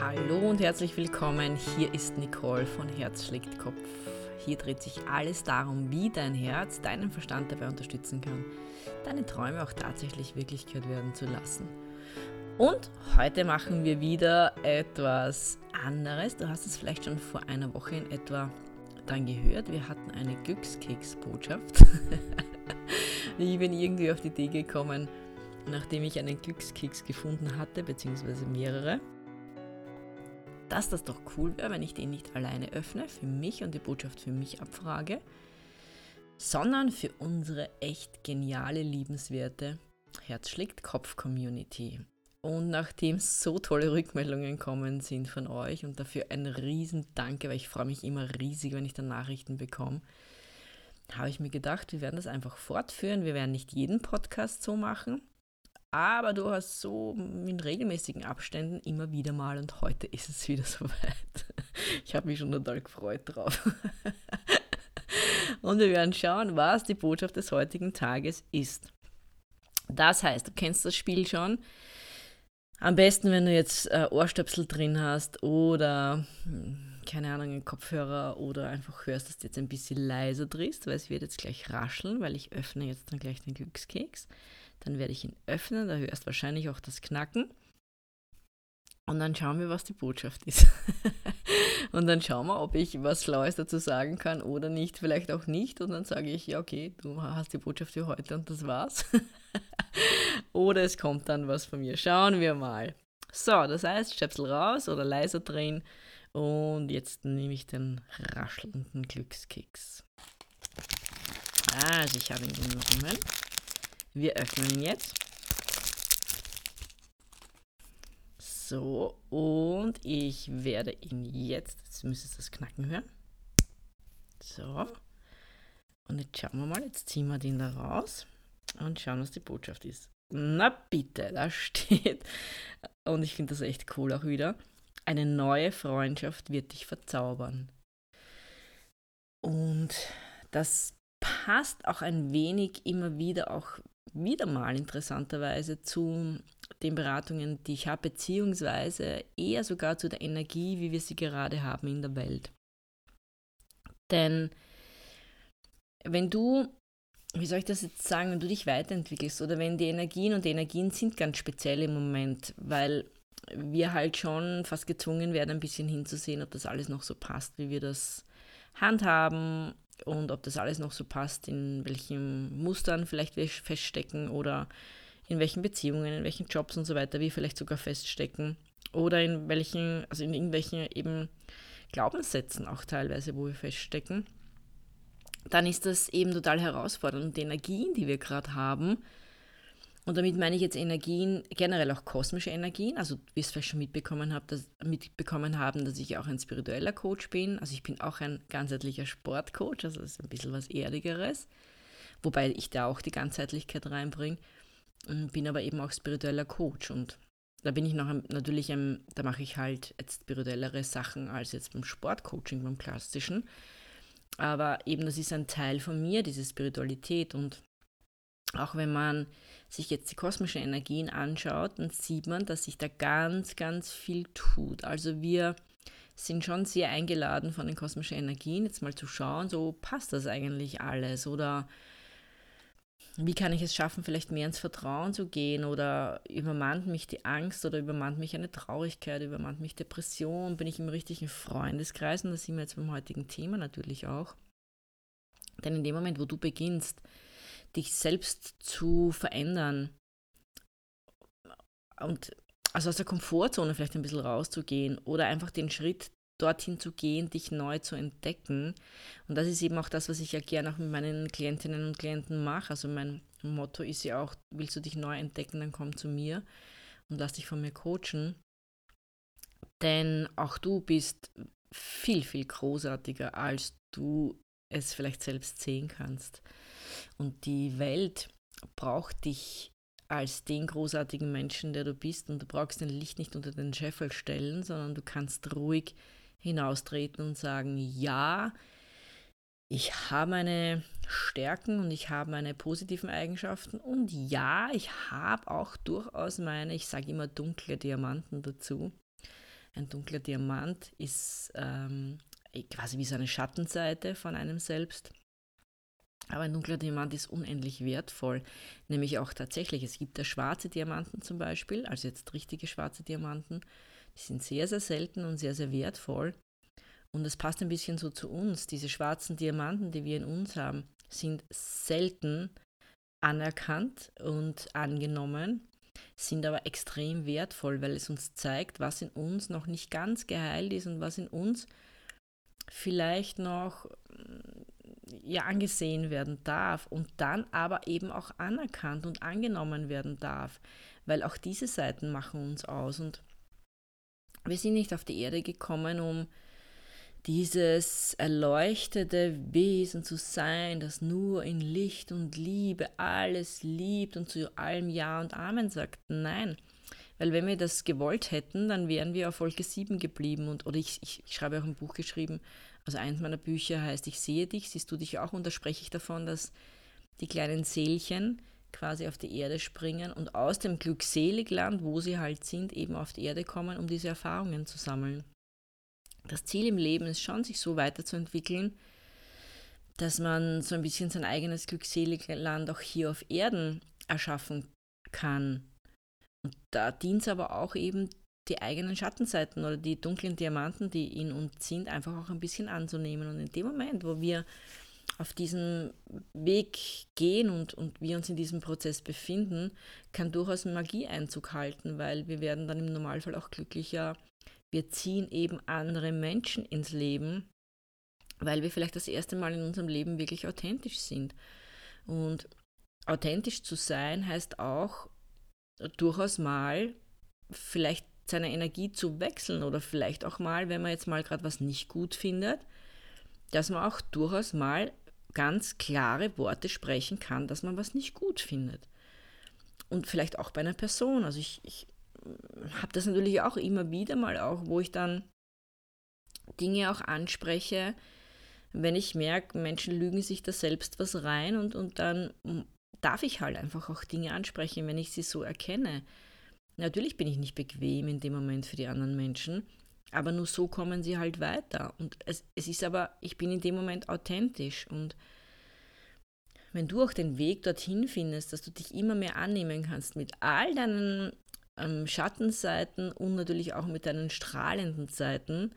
Hallo und herzlich willkommen. Hier ist Nicole von Herz schlägt Kopf. Hier dreht sich alles darum, wie dein Herz deinen Verstand dabei unterstützen kann, deine Träume auch tatsächlich Wirklichkeit werden zu lassen. Und heute machen wir wieder etwas anderes. Du hast es vielleicht schon vor einer Woche in etwa dann gehört. Wir hatten eine Glückskeksbotschaft. ich bin irgendwie auf die Idee gekommen, nachdem ich einen Glückskeks gefunden hatte, beziehungsweise mehrere, dass das doch cool wäre, wenn ich den nicht alleine öffne, für mich und die Botschaft für mich abfrage, sondern für unsere echt geniale, liebenswerte Herz schlägt Kopf Community. Und nachdem so tolle Rückmeldungen kommen sind von euch und dafür ein riesen Danke, weil ich freue mich immer riesig, wenn ich da Nachrichten bekomme, habe ich mir gedacht, wir werden das einfach fortführen. Wir werden nicht jeden Podcast so machen, aber du hast so in regelmäßigen Abständen immer wieder mal und heute ist es wieder soweit. Ich habe mich schon total gefreut drauf. Und wir werden schauen, was die Botschaft des heutigen Tages ist. Das heißt, du kennst das Spiel schon. Am besten, wenn du jetzt äh, Ohrstöpsel drin hast oder hm, keine Ahnung, einen Kopfhörer oder einfach hörst, dass du jetzt ein bisschen leiser drehst, weil es wird jetzt gleich rascheln, weil ich öffne jetzt dann gleich den Glückskeks. Dann werde ich ihn öffnen, da hörst wahrscheinlich auch das Knacken. Und dann schauen wir, was die Botschaft ist. und dann schauen wir, ob ich was Schlaues dazu sagen kann oder nicht, vielleicht auch nicht. Und dann sage ich, ja, okay, du hast die Botschaft für heute und das war's. oder es kommt dann was von mir. Schauen wir mal. So, das heißt, Stöpsel raus oder leiser drehen. Und jetzt nehme ich den raschelnden Glückskeks. Also, ich habe ihn genommen. Wir öffnen ihn jetzt. So, und ich werde ihn jetzt, jetzt müsstest das Knacken hören. So. Und jetzt schauen wir mal, jetzt ziehen wir den da raus und schauen, was die Botschaft ist. Na bitte, da steht, und ich finde das echt cool auch wieder, eine neue Freundschaft wird dich verzaubern. Und das passt auch ein wenig immer wieder auch wieder mal interessanterweise zu den Beratungen, die ich habe, beziehungsweise eher sogar zu der Energie, wie wir sie gerade haben in der Welt. Denn wenn du, wie soll ich das jetzt sagen, wenn du dich weiterentwickelst oder wenn die Energien und die Energien sind ganz speziell im Moment, weil wir halt schon fast gezwungen werden, ein bisschen hinzusehen, ob das alles noch so passt, wie wir das handhaben und ob das alles noch so passt, in welchen Mustern vielleicht wir feststecken oder in welchen Beziehungen, in welchen Jobs und so weiter wir vielleicht sogar feststecken oder in welchen, also in irgendwelchen eben Glaubenssätzen auch teilweise, wo wir feststecken, dann ist das eben total herausfordernd. Und die Energien, die wir gerade haben, und damit meine ich jetzt Energien, generell auch kosmische Energien. Also, wie es vielleicht schon mitbekommen, habt, dass, mitbekommen haben, dass ich auch ein spiritueller Coach bin. Also, ich bin auch ein ganzheitlicher Sportcoach, also das ist ein bisschen was Erdigeres. Wobei ich da auch die Ganzheitlichkeit reinbringe. Bin aber eben auch spiritueller Coach. Und da bin ich noch natürlich, ein, da mache ich halt jetzt spirituellere Sachen als jetzt beim Sportcoaching, beim klassischen. Aber eben, das ist ein Teil von mir, diese Spiritualität. Und auch wenn man sich jetzt die kosmischen Energien anschaut, dann sieht man, dass sich da ganz, ganz viel tut. Also wir sind schon sehr eingeladen von den kosmischen Energien, jetzt mal zu schauen, so passt das eigentlich alles oder wie kann ich es schaffen, vielleicht mehr ins Vertrauen zu gehen oder übermannt mich die Angst oder übermannt mich eine Traurigkeit, übermannt mich Depression, bin ich im richtigen Freundeskreis und das sind wir jetzt beim heutigen Thema natürlich auch. Denn in dem Moment, wo du beginnst, dich selbst zu verändern und also aus der Komfortzone vielleicht ein bisschen rauszugehen oder einfach den Schritt dorthin zu gehen, dich neu zu entdecken. Und das ist eben auch das, was ich ja gerne auch mit meinen Klientinnen und Klienten mache. Also mein Motto ist ja auch, willst du dich neu entdecken, dann komm zu mir und lass dich von mir coachen. Denn auch du bist viel, viel großartiger, als du es vielleicht selbst sehen kannst. Und die Welt braucht dich als den großartigen Menschen, der du bist. Und du brauchst dein Licht nicht unter den Scheffel stellen, sondern du kannst ruhig hinaustreten und sagen, ja, ich habe meine Stärken und ich habe meine positiven Eigenschaften und ja, ich habe auch durchaus meine, ich sage immer dunkle Diamanten dazu. Ein dunkler Diamant ist ähm, quasi wie so eine Schattenseite von einem selbst. Aber ein dunkler Diamant ist unendlich wertvoll, nämlich auch tatsächlich. Es gibt da schwarze Diamanten zum Beispiel, also jetzt richtige schwarze Diamanten, die sind sehr, sehr selten und sehr, sehr wertvoll. Und das passt ein bisschen so zu uns. Diese schwarzen Diamanten, die wir in uns haben, sind selten anerkannt und angenommen, sind aber extrem wertvoll, weil es uns zeigt, was in uns noch nicht ganz geheilt ist und was in uns vielleicht noch ja angesehen werden darf und dann aber eben auch anerkannt und angenommen werden darf, weil auch diese Seiten machen uns aus und wir sind nicht auf die Erde gekommen, um dieses erleuchtete Wesen zu sein, das nur in Licht und Liebe alles liebt und zu allem Ja und Amen sagt. Nein, weil wenn wir das gewollt hätten, dann wären wir auf Wolke 7 geblieben. Und, oder ich, ich, ich schreibe auch ein Buch geschrieben, also eins meiner Bücher heißt Ich sehe dich, siehst du dich auch? Und da spreche ich davon, dass die kleinen Seelchen quasi auf die Erde springen und aus dem Glückseligland, wo sie halt sind, eben auf die Erde kommen, um diese Erfahrungen zu sammeln. Das Ziel im Leben ist schon, sich so weiterzuentwickeln, dass man so ein bisschen sein eigenes Glückseligland auch hier auf Erden erschaffen kann. Und da dient es aber auch eben die eigenen Schattenseiten oder die dunklen Diamanten, die in uns sind, einfach auch ein bisschen anzunehmen. Und in dem Moment, wo wir auf diesen Weg gehen und, und wir uns in diesem Prozess befinden, kann durchaus Magie Einzug halten, weil wir werden dann im Normalfall auch glücklicher. Wir ziehen eben andere Menschen ins Leben, weil wir vielleicht das erste Mal in unserem Leben wirklich authentisch sind. Und authentisch zu sein heißt auch durchaus mal vielleicht seine Energie zu wechseln oder vielleicht auch mal, wenn man jetzt mal gerade was nicht gut findet, dass man auch durchaus mal ganz klare Worte sprechen kann, dass man was nicht gut findet. Und vielleicht auch bei einer Person. Also ich, ich habe das natürlich auch immer wieder mal auch, wo ich dann Dinge auch anspreche, wenn ich merke, Menschen lügen sich da selbst was rein und, und dann darf ich halt einfach auch Dinge ansprechen, wenn ich sie so erkenne. Natürlich bin ich nicht bequem in dem Moment für die anderen Menschen, aber nur so kommen sie halt weiter. Und es, es ist aber, ich bin in dem Moment authentisch und wenn du auch den Weg dorthin findest, dass du dich immer mehr annehmen kannst mit all deinen ähm, Schattenseiten und natürlich auch mit deinen strahlenden Seiten,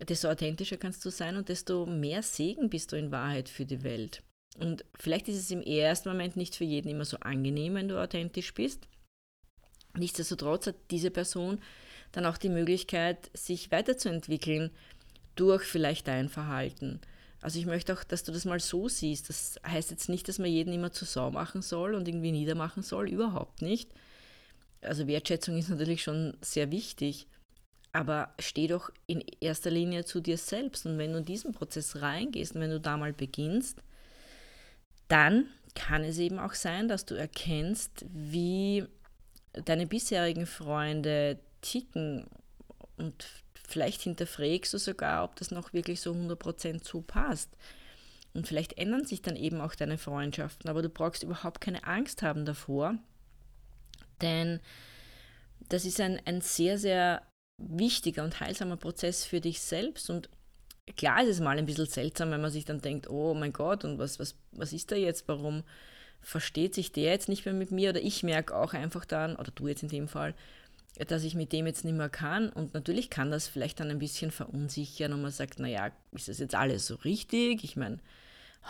desto authentischer kannst du sein und desto mehr Segen bist du in Wahrheit für die Welt. Und vielleicht ist es im ersten Moment nicht für jeden immer so angenehm, wenn du authentisch bist. Nichtsdestotrotz hat diese Person dann auch die Möglichkeit, sich weiterzuentwickeln durch vielleicht dein Verhalten. Also ich möchte auch, dass du das mal so siehst. Das heißt jetzt nicht, dass man jeden immer zur Sau machen soll und irgendwie niedermachen soll, überhaupt nicht. Also Wertschätzung ist natürlich schon sehr wichtig, aber steh doch in erster Linie zu dir selbst. Und wenn du in diesen Prozess reingehst und wenn du da mal beginnst, dann kann es eben auch sein, dass du erkennst, wie deine bisherigen Freunde ticken und vielleicht hinterfragst du sogar, ob das noch wirklich so 100% so passt. Und vielleicht ändern sich dann eben auch deine Freundschaften, aber du brauchst überhaupt keine Angst haben davor, denn das ist ein, ein sehr, sehr wichtiger und heilsamer Prozess für dich selbst und klar ist es mal ein bisschen seltsam, wenn man sich dann denkt, oh mein Gott, und was, was, was ist da jetzt, warum versteht sich der jetzt nicht mehr mit mir oder ich merke auch einfach dann, oder du jetzt in dem Fall, dass ich mit dem jetzt nicht mehr kann. Und natürlich kann das vielleicht dann ein bisschen verunsichern und man sagt, naja, ist das jetzt alles so richtig? Ich meine,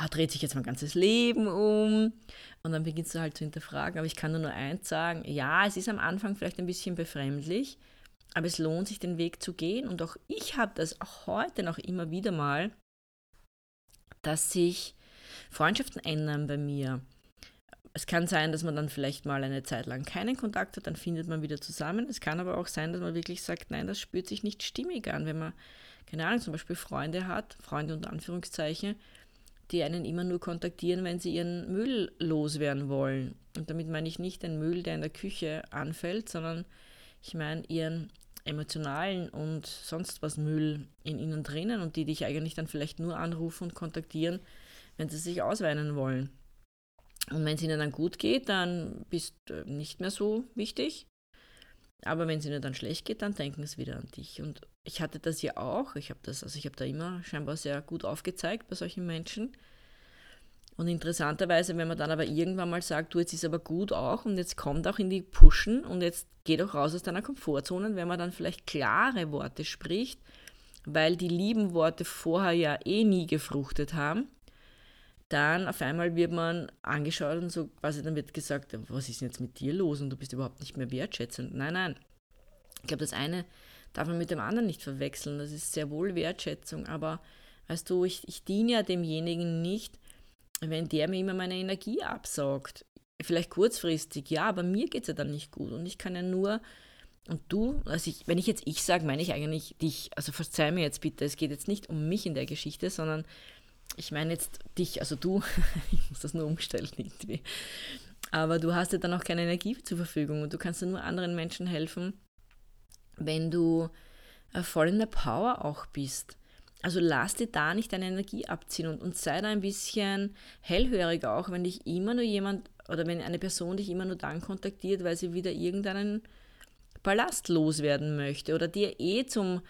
oh, dreht sich jetzt mein ganzes Leben um? Und dann beginnst du halt zu hinterfragen. Aber ich kann nur eins sagen, ja, es ist am Anfang vielleicht ein bisschen befremdlich, aber es lohnt sich, den Weg zu gehen. Und auch ich habe das auch heute noch immer wieder mal, dass sich Freundschaften ändern bei mir. Es kann sein, dass man dann vielleicht mal eine Zeit lang keinen Kontakt hat, dann findet man wieder zusammen. Es kann aber auch sein, dass man wirklich sagt, nein, das spürt sich nicht stimmig an, wenn man, keine Ahnung, zum Beispiel Freunde hat, Freunde unter Anführungszeichen, die einen immer nur kontaktieren, wenn sie ihren Müll loswerden wollen. Und damit meine ich nicht den Müll, der in der Küche anfällt, sondern ich meine ihren emotionalen und sonst was Müll in ihnen drinnen und die dich eigentlich dann vielleicht nur anrufen und kontaktieren, wenn sie sich ausweinen wollen. Und wenn es ihnen dann gut geht, dann bist du nicht mehr so wichtig. Aber wenn es ihnen dann schlecht geht, dann denken sie wieder an dich. Und ich hatte das ja auch. Ich habe das, also ich habe da immer scheinbar sehr gut aufgezeigt bei solchen Menschen. Und interessanterweise, wenn man dann aber irgendwann mal sagt, du, jetzt ist aber gut auch und jetzt kommt auch in die Pushen und jetzt geh doch raus aus deiner Komfortzone, wenn man dann vielleicht klare Worte spricht, weil die lieben Worte vorher ja eh nie gefruchtet haben, dann auf einmal wird man angeschaut und so quasi dann wird gesagt, was ist denn jetzt mit dir los und du bist überhaupt nicht mehr wertschätzend. Nein, nein. Ich glaube, das eine darf man mit dem anderen nicht verwechseln. Das ist sehr wohl Wertschätzung, aber weißt du, ich, ich diene ja demjenigen nicht, wenn der mir immer meine Energie absaugt. Vielleicht kurzfristig, ja, aber mir geht es ja dann nicht gut und ich kann ja nur und du, also ich, wenn ich jetzt ich sage, meine ich eigentlich dich. Also verzeih mir jetzt bitte, es geht jetzt nicht um mich in der Geschichte, sondern ich meine jetzt dich, also du, ich muss das nur umstellen irgendwie. Aber du hast ja dann auch keine Energie zur Verfügung und du kannst ja nur anderen Menschen helfen, wenn du äh, voll in der Power auch bist. Also lass dir da nicht deine Energie abziehen und, und sei da ein bisschen hellhörig auch, wenn dich immer nur jemand oder wenn eine Person dich immer nur dann kontaktiert, weil sie wieder irgendeinen Ballast loswerden möchte oder dir eh zum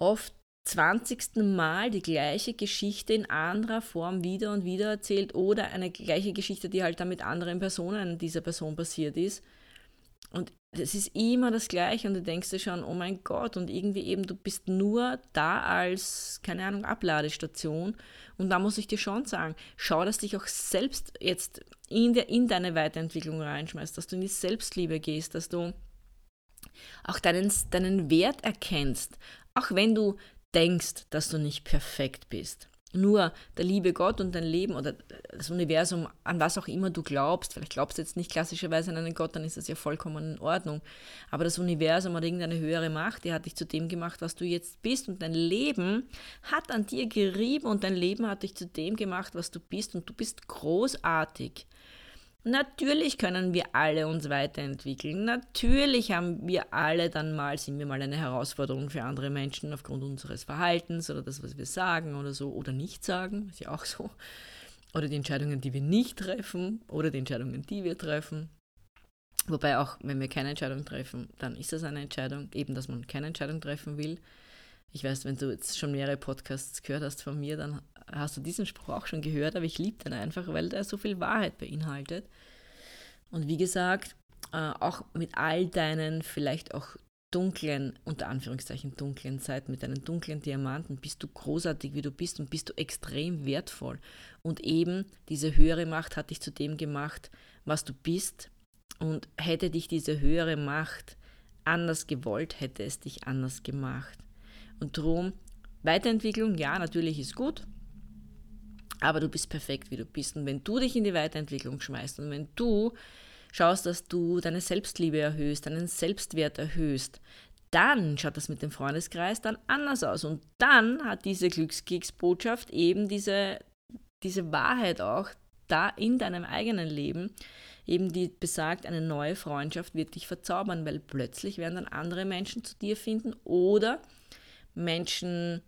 oft 20. Mal die gleiche Geschichte in anderer Form wieder und wieder erzählt oder eine gleiche Geschichte, die halt dann mit anderen Personen dieser Person passiert ist. Und es ist immer das Gleiche und du denkst dir schon, oh mein Gott, und irgendwie eben, du bist nur da als, keine Ahnung, Abladestation. Und da muss ich dir schon sagen, schau, dass dich auch selbst jetzt in, der, in deine Weiterentwicklung reinschmeißt, dass du in die Selbstliebe gehst, dass du auch deinen, deinen Wert erkennst, auch wenn du denkst, dass du nicht perfekt bist. Nur der liebe Gott und dein Leben oder das Universum, an was auch immer du glaubst, vielleicht glaubst du jetzt nicht klassischerweise an einen Gott, dann ist das ja vollkommen in Ordnung. Aber das Universum oder irgendeine höhere Macht, die hat dich zu dem gemacht, was du jetzt bist. Und dein Leben hat an dir gerieben und dein Leben hat dich zu dem gemacht, was du bist. Und du bist großartig. Natürlich können wir alle uns weiterentwickeln. Natürlich haben wir alle dann mal, sind wir mal eine Herausforderung für andere Menschen aufgrund unseres Verhaltens oder das, was wir sagen oder so oder nicht sagen, ist ja auch so. Oder die Entscheidungen, die wir nicht treffen oder die Entscheidungen, die wir treffen. Wobei auch, wenn wir keine Entscheidung treffen, dann ist das eine Entscheidung, eben, dass man keine Entscheidung treffen will. Ich weiß, wenn du jetzt schon mehrere Podcasts gehört hast von mir, dann hast du diesen Spruch auch schon gehört, aber ich liebe den einfach, weil der so viel Wahrheit beinhaltet. Und wie gesagt, äh, auch mit all deinen vielleicht auch dunklen, unter Anführungszeichen dunklen Seiten, mit deinen dunklen Diamanten, bist du großartig, wie du bist und bist du extrem wertvoll. Und eben diese höhere Macht hat dich zu dem gemacht, was du bist. Und hätte dich diese höhere Macht anders gewollt, hätte es dich anders gemacht. Und darum, Weiterentwicklung, ja, natürlich ist gut, aber du bist perfekt, wie du bist. Und wenn du dich in die Weiterentwicklung schmeißt und wenn du schaust, dass du deine Selbstliebe erhöhst, deinen Selbstwert erhöhst, dann schaut das mit dem Freundeskreis dann anders aus. Und dann hat diese Glückskeksbotschaft eben diese, diese Wahrheit auch da in deinem eigenen Leben, eben die besagt, eine neue Freundschaft wird dich verzaubern, weil plötzlich werden dann andere Menschen zu dir finden oder Menschen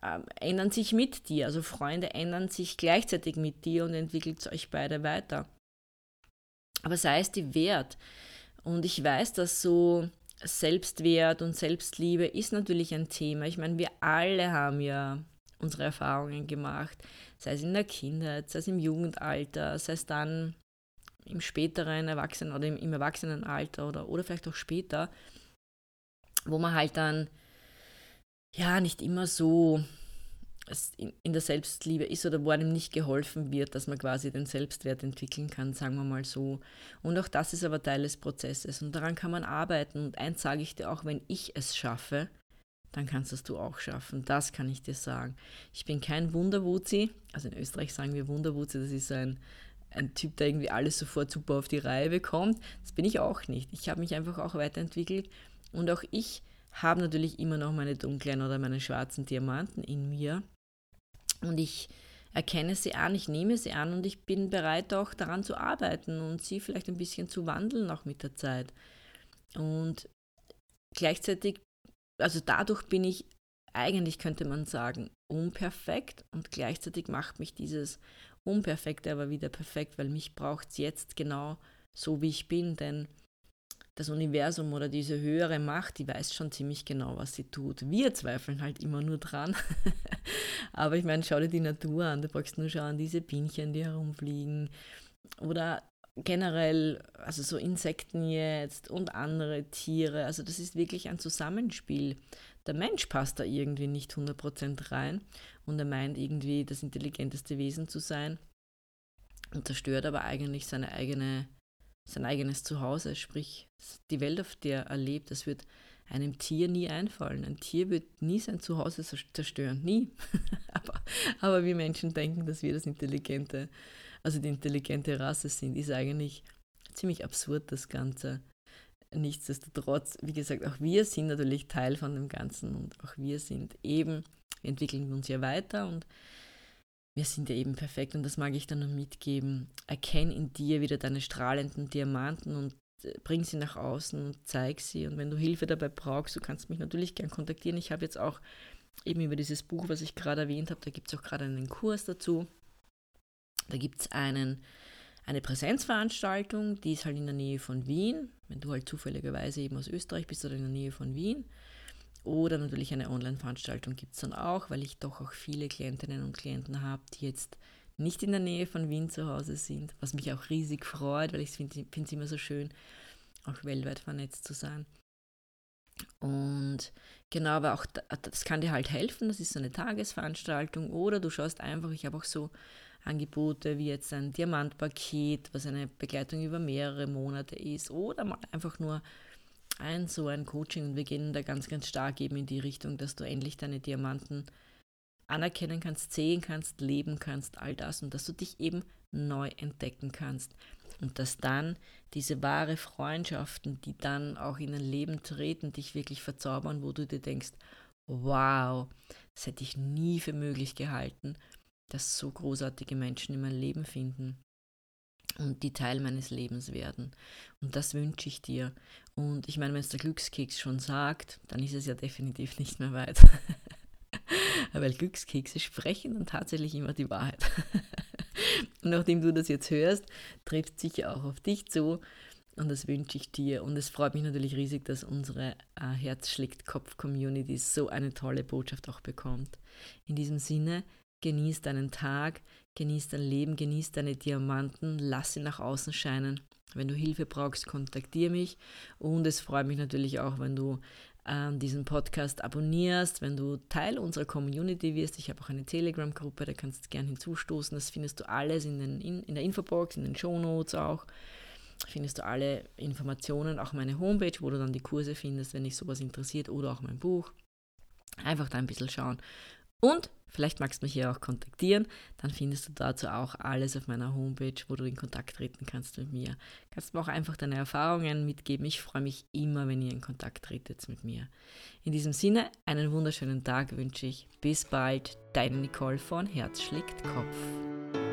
äh, ändern sich mit dir. Also Freunde ändern sich gleichzeitig mit dir und entwickelt euch beide weiter. Aber sei es dir wert. Und ich weiß, dass so Selbstwert und Selbstliebe ist natürlich ein Thema. Ich meine, wir alle haben ja unsere Erfahrungen gemacht, sei es in der Kindheit, sei es im Jugendalter, sei es dann im späteren Erwachsenen oder im, im Erwachsenenalter oder, oder vielleicht auch später, wo man halt dann ja nicht immer so in der Selbstliebe ist oder wo einem nicht geholfen wird, dass man quasi den Selbstwert entwickeln kann, sagen wir mal so. Und auch das ist aber Teil des Prozesses und daran kann man arbeiten. Und eins sage ich dir auch, wenn ich es schaffe, dann kannst das du auch schaffen. Das kann ich dir sagen. Ich bin kein Wunderwuzi, also in Österreich sagen wir Wunderwuzi, das ist ein, ein Typ, der irgendwie alles sofort super auf die Reihe bekommt. Das bin ich auch nicht. Ich habe mich einfach auch weiterentwickelt und auch ich habe natürlich immer noch meine dunklen oder meine schwarzen Diamanten in mir. Und ich erkenne sie an, ich nehme sie an und ich bin bereit auch daran zu arbeiten und sie vielleicht ein bisschen zu wandeln auch mit der Zeit. Und gleichzeitig, also dadurch bin ich eigentlich, könnte man sagen, unperfekt und gleichzeitig macht mich dieses Unperfekte aber wieder perfekt, weil mich braucht es jetzt genau so, wie ich bin, denn das Universum oder diese höhere Macht, die weiß schon ziemlich genau, was sie tut. Wir zweifeln halt immer nur dran. Aber ich meine, schau dir die Natur an, du brauchst nur schauen, diese Bienchen, die herumfliegen. Oder generell, also so Insekten jetzt und andere Tiere. Also das ist wirklich ein Zusammenspiel. Der Mensch passt da irgendwie nicht 100% rein und er meint irgendwie das intelligenteste Wesen zu sein und zerstört aber eigentlich seine eigene sein eigenes Zuhause, sprich die Welt, auf der er lebt, das wird einem Tier nie einfallen. Ein Tier wird nie sein Zuhause zerstören, nie. aber, aber wir Menschen denken, dass wir das intelligente, also die intelligente Rasse sind, ist eigentlich ziemlich absurd das Ganze. Nichtsdestotrotz, wie gesagt, auch wir sind natürlich Teil von dem Ganzen und auch wir sind eben, entwickeln uns ja weiter und wir sind ja eben perfekt und das mag ich dann noch mitgeben. Erkenn in dir wieder deine strahlenden Diamanten und äh, bring sie nach außen und zeig sie. Und wenn du Hilfe dabei brauchst, du kannst mich natürlich gern kontaktieren. Ich habe jetzt auch eben über dieses Buch, was ich gerade erwähnt habe, da gibt es auch gerade einen Kurs dazu. Da gibt es einen, eine Präsenzveranstaltung, die ist halt in der Nähe von Wien. Wenn du halt zufälligerweise eben aus Österreich bist oder in der Nähe von Wien. Oder natürlich eine Online-Veranstaltung gibt es dann auch, weil ich doch auch viele Klientinnen und Klienten habe, die jetzt nicht in der Nähe von Wien zu Hause sind, was mich auch riesig freut, weil ich finde es immer so schön, auch weltweit vernetzt zu sein. Und genau, aber auch das kann dir halt helfen, das ist so eine Tagesveranstaltung oder du schaust einfach, ich habe auch so Angebote wie jetzt ein Diamantpaket, was eine Begleitung über mehrere Monate ist oder mal einfach nur ein so ein Coaching und wir gehen da ganz, ganz stark eben in die Richtung, dass du endlich deine Diamanten anerkennen kannst, sehen kannst, leben kannst, all das und dass du dich eben neu entdecken kannst. Und dass dann diese wahre Freundschaften, die dann auch in dein Leben treten, dich wirklich verzaubern, wo du dir denkst, wow, das hätte ich nie für möglich gehalten, dass so großartige Menschen in mein Leben finden und die Teil meines Lebens werden. Und das wünsche ich dir. Und ich meine, wenn es der Glückskeks schon sagt, dann ist es ja definitiv nicht mehr weit. Weil Glückskekse sprechen dann tatsächlich immer die Wahrheit. und nachdem du das jetzt hörst, trifft sicher auch auf dich zu. Und das wünsche ich dir. Und es freut mich natürlich riesig, dass unsere äh, Herz schlägt Kopf-Community so eine tolle Botschaft auch bekommt. In diesem Sinne, genieß deinen Tag, Genieß dein Leben, genieß deine Diamanten, lass sie nach außen scheinen. Wenn du Hilfe brauchst, kontaktiere mich. Und es freut mich natürlich auch, wenn du äh, diesen Podcast abonnierst, wenn du Teil unserer Community wirst. Ich habe auch eine Telegram-Gruppe, da kannst du gerne hinzustoßen. Das findest du alles in, den, in, in der Infobox, in den Shownotes auch. Findest du alle Informationen, auch meine Homepage, wo du dann die Kurse findest, wenn dich sowas interessiert, oder auch mein Buch. Einfach da ein bisschen schauen. Und vielleicht magst du mich hier auch kontaktieren, dann findest du dazu auch alles auf meiner Homepage, wo du in Kontakt treten kannst mit mir. Kannst mir auch einfach deine Erfahrungen mitgeben. Ich freue mich immer, wenn ihr in Kontakt tretet mit mir. In diesem Sinne, einen wunderschönen Tag wünsche ich. Bis bald, deine Nicole von Herz schlägt Kopf.